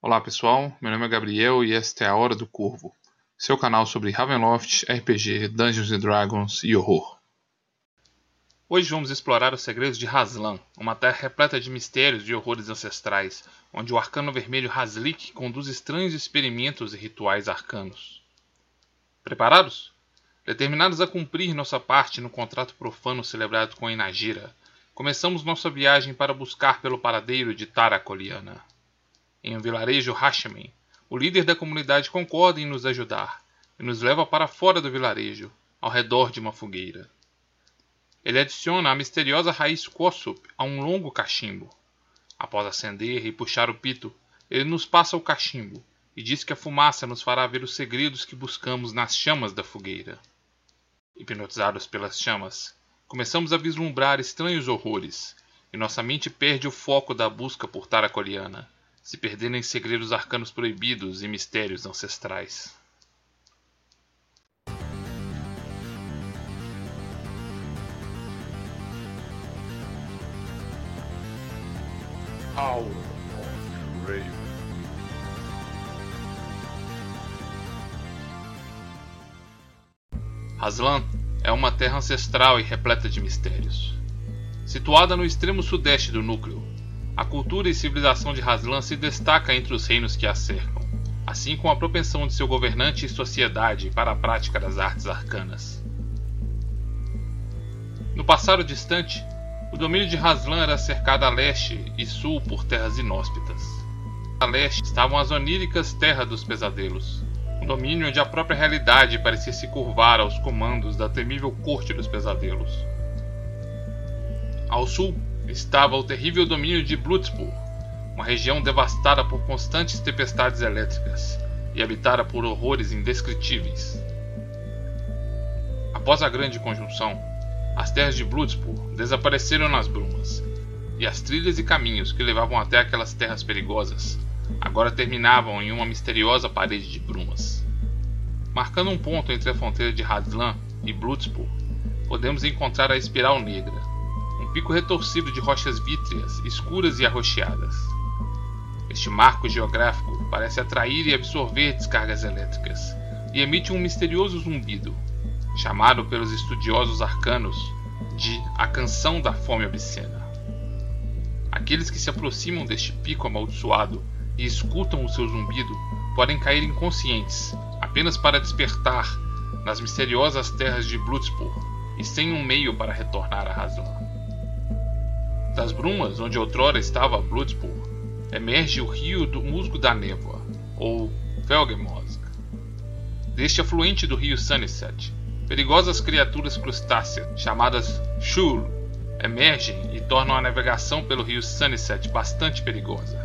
Olá pessoal, meu nome é Gabriel e esta é a Hora do Corvo, seu canal sobre Ravenloft, RPG, Dungeons Dragons e horror. Hoje vamos explorar os segredos de Haslan, uma terra repleta de mistérios e horrores ancestrais, onde o arcano vermelho Haslik conduz estranhos experimentos e rituais arcanos. Preparados? Determinados a cumprir nossa parte no contrato profano celebrado com Enagira, começamos nossa viagem para buscar pelo paradeiro de Taracoliana. Em um vilarejo Hashamen, o líder da comunidade concorda em nos ajudar e nos leva para fora do vilarejo, ao redor de uma fogueira. Ele adiciona a misteriosa raiz Kossup a um longo cachimbo. Após acender e puxar o pito, ele nos passa o cachimbo e diz que a fumaça nos fará ver os segredos que buscamos nas chamas da fogueira. Hipnotizados pelas chamas, começamos a vislumbrar estranhos horrores, e nossa mente perde o foco da busca por Taracoliana, se perdendo em segredos arcanos proibidos e mistérios ancestrais. Hour of Raven. Haslan é uma terra ancestral e repleta de mistérios. Situada no extremo sudeste do núcleo, a cultura e civilização de Haslan se destaca entre os reinos que a cercam, assim como a propensão de seu governante e sociedade para a prática das artes arcanas. No passado distante, o domínio de Haslan era cercado a leste e sul por terras inóspitas. A leste estavam as oníricas Terras dos Pesadelos, um domínio onde a própria realidade parecia se curvar aos comandos da temível Corte dos Pesadelos. Ao sul estava o terrível domínio de Bloodspur, uma região devastada por constantes tempestades elétricas e habitada por horrores indescritíveis. Após a Grande Conjunção, as terras de Bloodspur desapareceram nas brumas, e as trilhas e caminhos que levavam até aquelas terras perigosas agora terminavam em uma misteriosa parede de brumas. Marcando um ponto entre a fronteira de Hadlan e Bloodspur, podemos encontrar a Espiral Negra, pico retorcido de rochas vítreas, escuras e arroxeadas. Este marco geográfico parece atrair e absorver descargas elétricas e emite um misterioso zumbido, chamado pelos estudiosos arcanos de a canção da fome obscena. Aqueles que se aproximam deste pico amaldiçoado e escutam o seu zumbido podem cair inconscientes, apenas para despertar nas misteriosas terras de Bloodspur e sem um meio para retornar à razão. Das brumas onde outrora estava Bloodspur, emerge o rio do Musgo da Névoa, ou Felgemosk. Deste afluente do rio Sunset, perigosas criaturas crustáceas, chamadas Shul, emergem e tornam a navegação pelo rio Sunset bastante perigosa.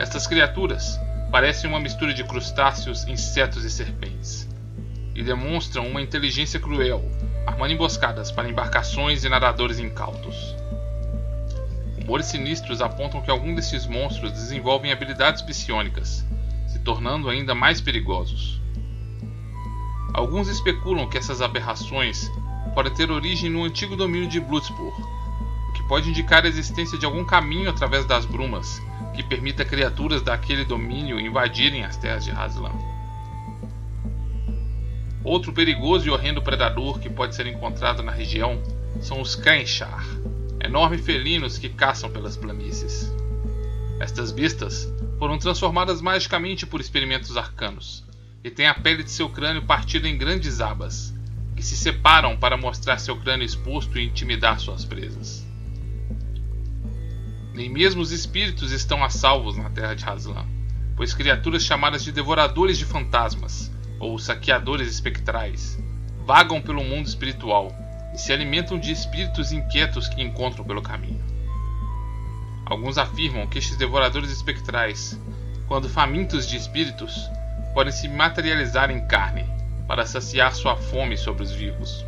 Estas criaturas parecem uma mistura de crustáceos, insetos e serpentes, e demonstram uma inteligência cruel, armando emboscadas para embarcações e nadadores incautos. Rumores sinistros apontam que algum desses monstros desenvolvem habilidades psionicas, se tornando ainda mais perigosos. Alguns especulam que essas aberrações podem ter origem no antigo domínio de Bloodspur, o que pode indicar a existência de algum caminho através das brumas que permita criaturas daquele domínio invadirem as terras de Haslan. Outro perigoso e horrendo predador que pode ser encontrado na região são os Kainchar, enormes felinos que caçam pelas planícies. Estas bestas foram transformadas magicamente por experimentos arcanos e têm a pele de seu crânio partida em grandes abas, que se separam para mostrar seu crânio exposto e intimidar suas presas. Nem mesmo os espíritos estão a salvos na terra de Haslan, pois criaturas chamadas de devoradores de fantasmas, ou saqueadores espectrais, vagam pelo mundo espiritual e se alimentam de espíritos inquietos que encontram pelo caminho. Alguns afirmam que estes devoradores espectrais, quando famintos de espíritos, podem se materializar em carne para saciar sua fome sobre os vivos.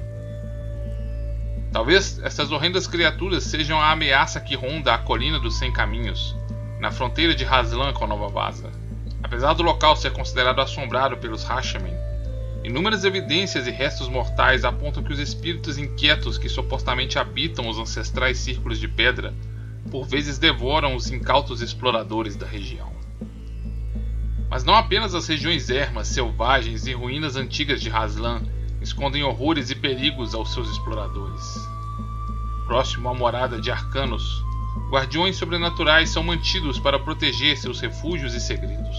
Talvez estas horrendas criaturas sejam a ameaça que ronda a colina dos Cem Caminhos, na fronteira de Haslan com a Nova Vaza. Apesar do local ser considerado assombrado pelos Hashamen, Inúmeras evidências e restos mortais apontam que os espíritos inquietos que supostamente habitam os ancestrais círculos de pedra por vezes devoram os incautos exploradores da região. Mas não apenas as regiões ermas, selvagens e ruínas antigas de Haslan escondem horrores e perigos aos seus exploradores. Próximo à morada de Arcanos, guardiões sobrenaturais são mantidos para proteger seus refúgios e segredos.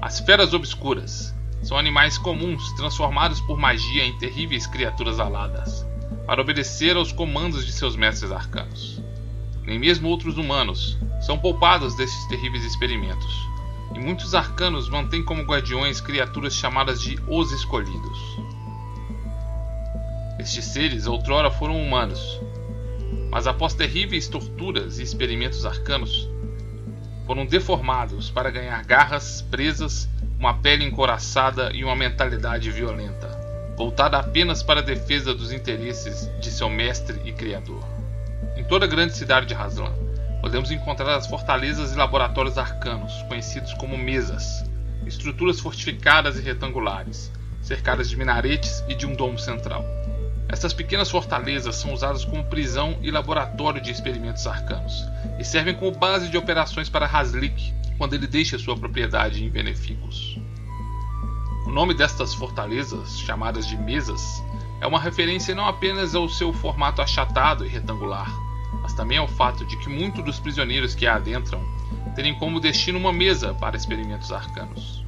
As feras obscuras são animais comuns transformados por magia em terríveis criaturas aladas, para obedecer aos comandos de seus mestres arcanos. Nem mesmo outros humanos são poupados desses terríveis experimentos, e muitos arcanos mantêm como guardiões criaturas chamadas de Os Escolhidos. Estes seres outrora foram humanos, mas após terríveis torturas e experimentos arcanos, foram deformados para ganhar garras, presas, uma pele encoraçada e uma mentalidade violenta, voltada apenas para a defesa dos interesses de seu mestre e criador. Em toda a grande cidade de Haslan, podemos encontrar as fortalezas e laboratórios arcanos, conhecidos como mesas, estruturas fortificadas e retangulares, cercadas de minaretes e de um domo central. Estas pequenas fortalezas são usadas como prisão e laboratório de experimentos arcanos, e servem como base de operações para Haslik quando ele deixa sua propriedade em Beneficos. O nome destas fortalezas, chamadas de mesas, é uma referência não apenas ao seu formato achatado e retangular, mas também ao fato de que muitos dos prisioneiros que a adentram terem como destino uma mesa para experimentos arcanos.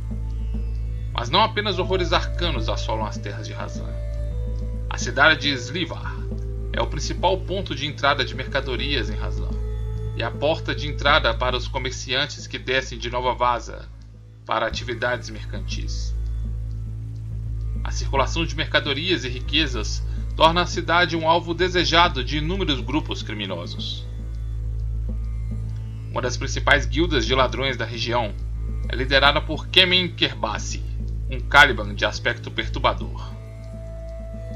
Mas não apenas horrores arcanos assolam as terras de Hazan. A cidade de Slivar é o principal ponto de entrada de mercadorias em Hazan e a porta de entrada para os comerciantes que descem de Nova Vaza para atividades mercantis. A circulação de mercadorias e riquezas torna a cidade um alvo desejado de inúmeros grupos criminosos. Uma das principais guildas de ladrões da região é liderada por Kemen Kerbasi, um Caliban de aspecto perturbador.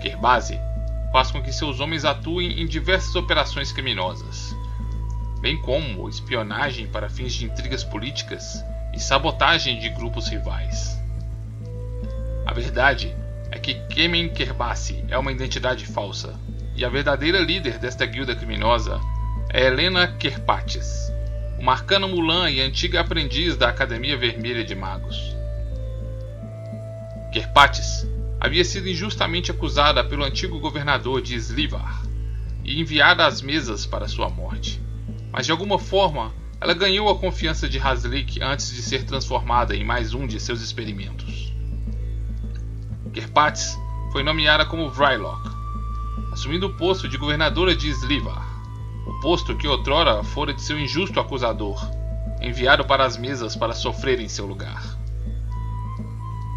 Kerbasi faz com que seus homens atuem em diversas operações criminosas, bem como espionagem para fins de intrigas políticas e sabotagem de grupos rivais. A verdade é que Kemen Kerbasi é uma identidade falsa, e a verdadeira líder desta guilda criminosa é Helena Kerpates, uma arcana Mulan e antiga aprendiz da Academia Vermelha de Magos. Kerpates havia sido injustamente acusada pelo antigo governador de Slivar e enviada às mesas para sua morte. Mas de alguma forma, ela ganhou a confiança de Haslik antes de ser transformada em mais um de seus experimentos. Kerpatz foi nomeada como Vrylock, assumindo o posto de governadora de Slivar, o posto que outrora fora de seu injusto acusador, enviado para as mesas para sofrer em seu lugar.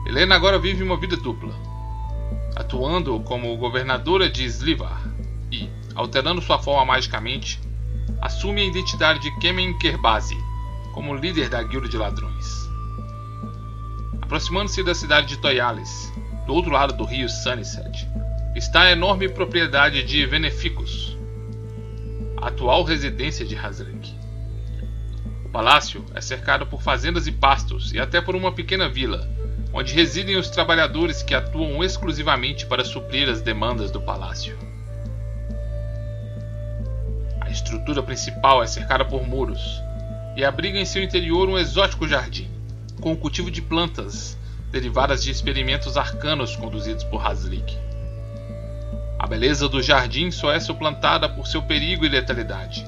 Helena agora vive uma vida dupla, atuando como governadora de Slivar e, alterando sua forma magicamente, assume a identidade de Kemen Kerbasi como líder da guilda de ladrões. Aproximando-se da cidade de Toyales, do outro lado do rio Sunset, está a enorme propriedade de Veneficus, a atual residência de Hazrik. O palácio é cercado por fazendas e pastos e até por uma pequena vila, onde residem os trabalhadores que atuam exclusivamente para suprir as demandas do palácio. Estrutura principal é cercada por muros e abriga em seu interior um exótico jardim, com o cultivo de plantas derivadas de experimentos arcanos conduzidos por Haslik. A beleza do jardim só é suplantada por seu perigo e letalidade,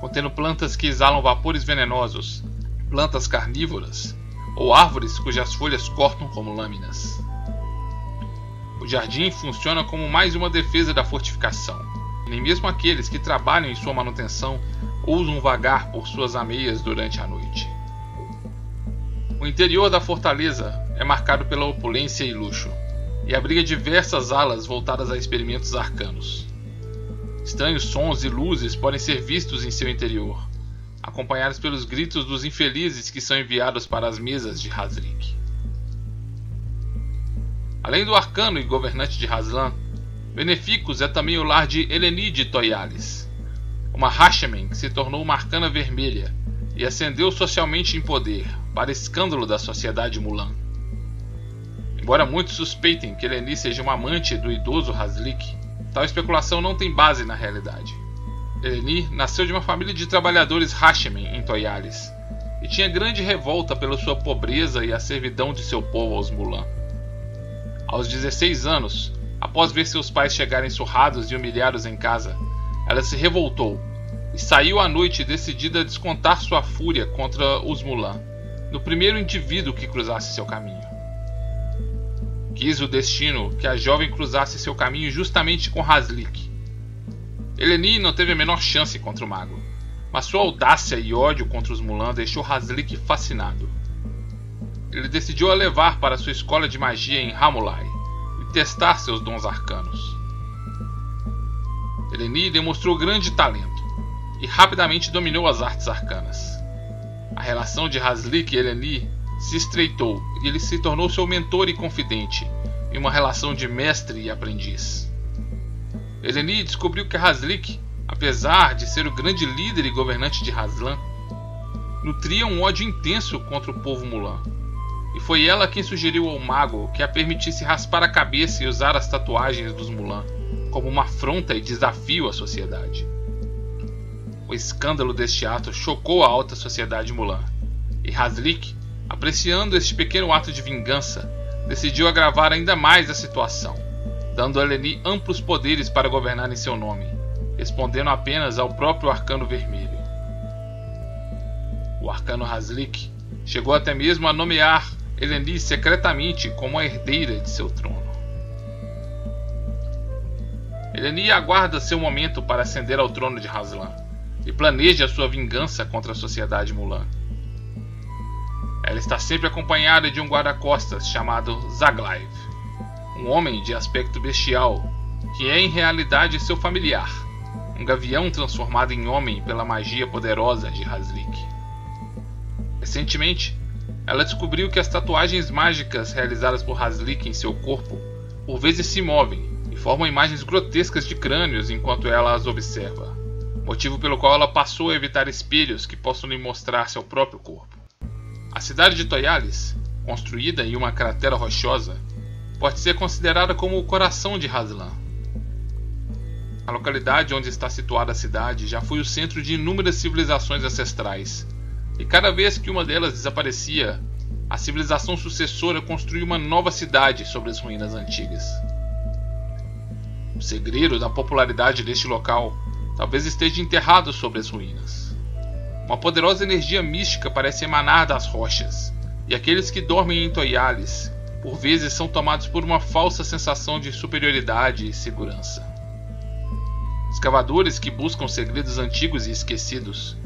contendo plantas que exalam vapores venenosos, plantas carnívoras ou árvores cujas folhas cortam como lâminas. O jardim funciona como mais uma defesa da fortificação. Nem mesmo aqueles que trabalham em sua manutenção ousam vagar por suas ameias durante a noite. O interior da fortaleza é marcado pela opulência e luxo, e abriga diversas alas voltadas a experimentos arcanos. Estranhos sons e luzes podem ser vistos em seu interior, acompanhados pelos gritos dos infelizes que são enviados para as mesas de Hazrik. Além do arcano e governante de Haslan, Beneficus é também o lar de Elenide Toyales, uma Hashemen que se tornou uma arcana vermelha e ascendeu socialmente em poder, para escândalo da sociedade Mulan. Embora muitos suspeitem que Eleni seja uma amante do idoso Haslik, tal especulação não tem base na realidade. Eleni nasceu de uma família de trabalhadores Hashemen em Toyales e tinha grande revolta pela sua pobreza e a servidão de seu povo aos Mulan. Aos 16 anos, após ver seus pais chegarem surrados e humilhados em casa, ela se revoltou e saiu à noite decidida a descontar sua fúria contra os Mulan, no primeiro indivíduo que cruzasse seu caminho. Quis o destino que a jovem cruzasse seu caminho justamente com Haslik. Eleni não teve a menor chance contra o mago, mas sua audácia e ódio contra os Mulan deixou Haslik fascinado. Ele decidiu a levar para sua escola de magia em Hamulai e testar seus dons arcanos. Eleni demonstrou grande talento e rapidamente dominou as artes arcanas. A relação de Haslik e Eleni se estreitou e ele se tornou seu mentor e confidente, em uma relação de mestre e aprendiz. Eleni descobriu que Haslik, apesar de ser o grande líder e governante de Haslan, nutria um ódio intenso contra o povo Mulan. E foi ela quem sugeriu ao mago que a permitisse raspar a cabeça e usar as tatuagens dos Mulan como uma afronta e desafio à sociedade. O escândalo deste ato chocou a alta sociedade Mulan, e Haslik Apreciando este pequeno ato de vingança, decidiu agravar ainda mais a situação, dando a Eleni amplos poderes para governar em seu nome, respondendo apenas ao próprio Arcano Vermelho. O Arcano Haslik chegou até mesmo a nomear Eleni secretamente como a herdeira de seu trono. Eleni aguarda seu momento para ascender ao trono de Haslan e planeja sua vingança contra a sociedade Mulan. Ela está sempre acompanhada de um guarda-costas chamado Zaglaiv, um homem de aspecto bestial, que é em realidade seu familiar, um gavião transformado em homem pela magia poderosa de Haslik. Recentemente, ela descobriu que as tatuagens mágicas realizadas por Haslik em seu corpo por vezes se movem e formam imagens grotescas de crânios enquanto ela as observa, motivo pelo qual ela passou a evitar espelhos que possam lhe mostrar seu próprio corpo. A cidade de Toyales, construída em uma cratera rochosa, pode ser considerada como o coração de Haslan. A localidade onde está situada a cidade já foi o centro de inúmeras civilizações ancestrais, e cada vez que uma delas desaparecia, a civilização sucessora construía uma nova cidade sobre as ruínas antigas. O segredo da popularidade deste local talvez esteja enterrado sobre as ruínas. Uma poderosa energia mística parece emanar das rochas, e aqueles que dormem em toiales, por vezes são tomados por uma falsa sensação de superioridade e segurança. Escavadores que buscam segredos antigos e esquecidos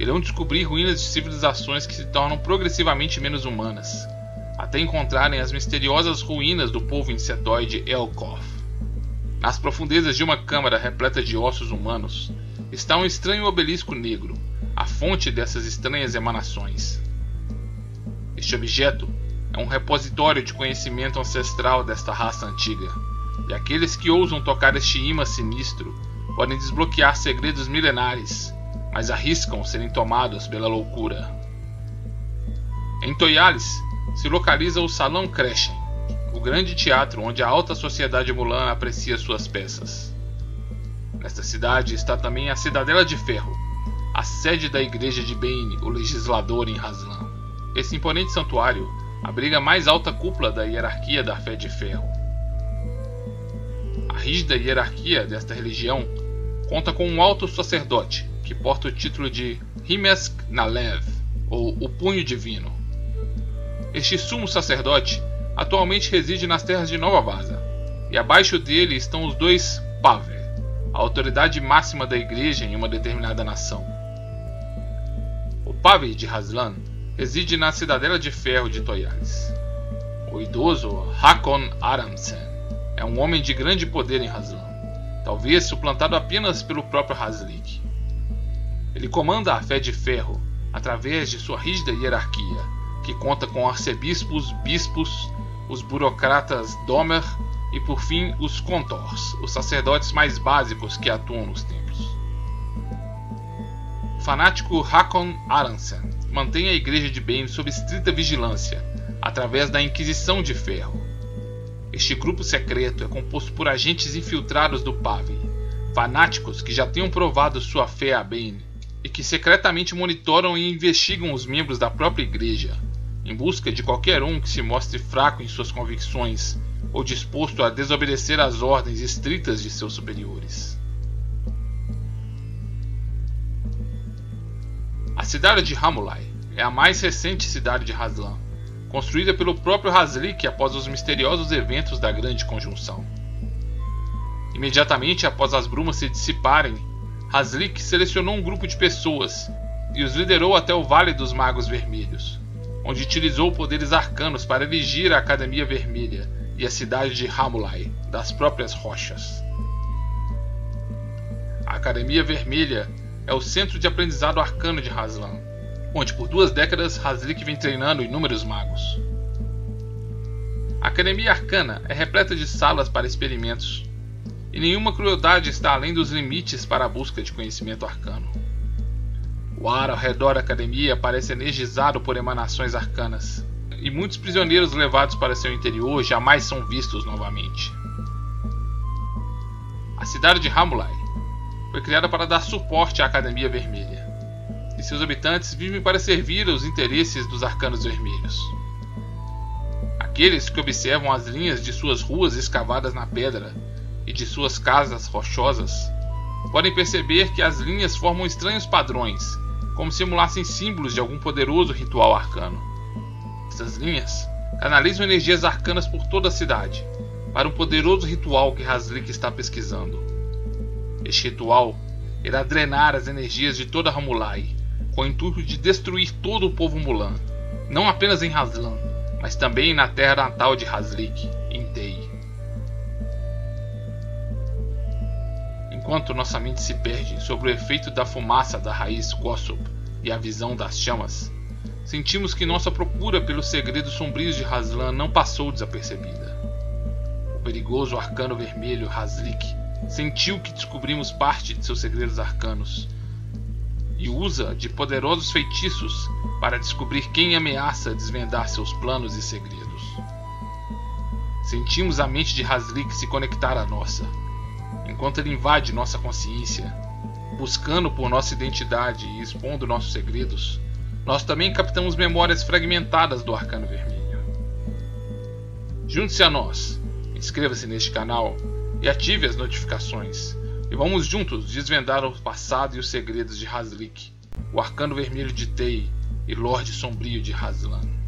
irão descobrir ruínas de civilizações que se tornam progressivamente menos humanas, até encontrarem as misteriosas ruínas do povo insetoide Elkoth. Nas profundezas de uma câmara repleta de ossos humanos está um estranho obelisco negro, a fonte dessas estranhas emanações. Este objeto é um repositório de conhecimento ancestral desta raça antiga, e aqueles que ousam tocar este imã sinistro podem desbloquear segredos milenares, mas arriscam serem tomados pela loucura. Em Toyales se localiza o Salão Crescem, o grande teatro onde a alta sociedade Mulan aprecia suas peças. Nesta cidade está também a Cidadela de Ferro, a sede da igreja de Bane, o legislador em Haslan. Esse imponente santuário abriga a mais alta cúpula da hierarquia da fé de ferro. A rígida hierarquia desta religião conta com um alto sacerdote que porta o título de Himesk Nalev, ou o Punho Divino. Este sumo sacerdote atualmente reside nas terras de Nova Vaza, e abaixo dele estão os dois Paver, a autoridade máxima da igreja em uma determinada nação. Pavel de Haslan reside na Cidadela de Ferro de Toyales. O idoso Hakon Aramsen é um homem de grande poder em Haslan, talvez suplantado apenas pelo próprio Haslik. Ele comanda a fé de ferro através de sua rígida hierarquia, que conta com arcebispos, bispos, os burocratas Domer e por fim os Kontors, os sacerdotes mais básicos que atuam nos templos fanático Hakon Aransen mantém a Igreja de Bane sob estrita vigilância, através da Inquisição de Ferro. Este grupo secreto é composto por agentes infiltrados do Pavi, fanáticos que já tenham provado sua fé a Bane e que secretamente monitoram e investigam os membros da própria igreja, em busca de qualquer um que se mostre fraco em suas convicções ou disposto a desobedecer às ordens estritas de seus superiores. A cidade de Hamulai é a mais recente cidade de Haslan, construída pelo próprio Haslik após os misteriosos eventos da Grande Conjunção. Imediatamente após as brumas se dissiparem, Haslik selecionou um grupo de pessoas e os liderou até o Vale dos Magos Vermelhos, onde utilizou poderes arcanos para erigir a Academia Vermelha e a cidade de Hamulai, das próprias rochas. A Academia Vermelha é o centro de aprendizado arcano de Haslan, onde por duas décadas Haslik vem treinando inúmeros magos. A Academia Arcana é repleta de salas para experimentos, e nenhuma crueldade está além dos limites para a busca de conhecimento arcano. O ar ao redor da academia parece energizado por emanações arcanas, e muitos prisioneiros levados para seu interior jamais são vistos novamente. A cidade de Hamulai foi criada para dar suporte à Academia Vermelha, e seus habitantes vivem para servir aos interesses dos Arcanos Vermelhos. Aqueles que observam as linhas de suas ruas escavadas na pedra e de suas casas rochosas podem perceber que as linhas formam estranhos padrões, como se emulassem símbolos de algum poderoso ritual arcano. Essas linhas canalizam energias arcanas por toda a cidade, para um poderoso ritual que Haslik está pesquisando. Este ritual irá drenar as energias de toda Ramulai, com o intuito de destruir todo o povo Mulan, não apenas em Haslan, mas também na terra natal de Haslik, Enquanto nossa mente se perde sobre o efeito da fumaça da raiz Gossop e a visão das chamas, sentimos que nossa procura pelos segredos sombrios de Haslan não passou desapercebida. O perigoso arcano vermelho Haslik sentiu que descobrimos parte de seus segredos arcanos e usa de poderosos feitiços para descobrir quem ameaça desvendar seus planos e segredos. Sentimos a mente de Haslik se conectar à nossa, enquanto ele invade nossa consciência, buscando por nossa identidade e expondo nossos segredos. Nós também captamos memórias fragmentadas do Arcano Vermelho. Junte-se a nós, inscreva-se neste canal e ative as notificações. E vamos juntos desvendar o passado e os segredos de Haslik, o Arcano Vermelho de Tei e Lorde Sombrio de Haslan.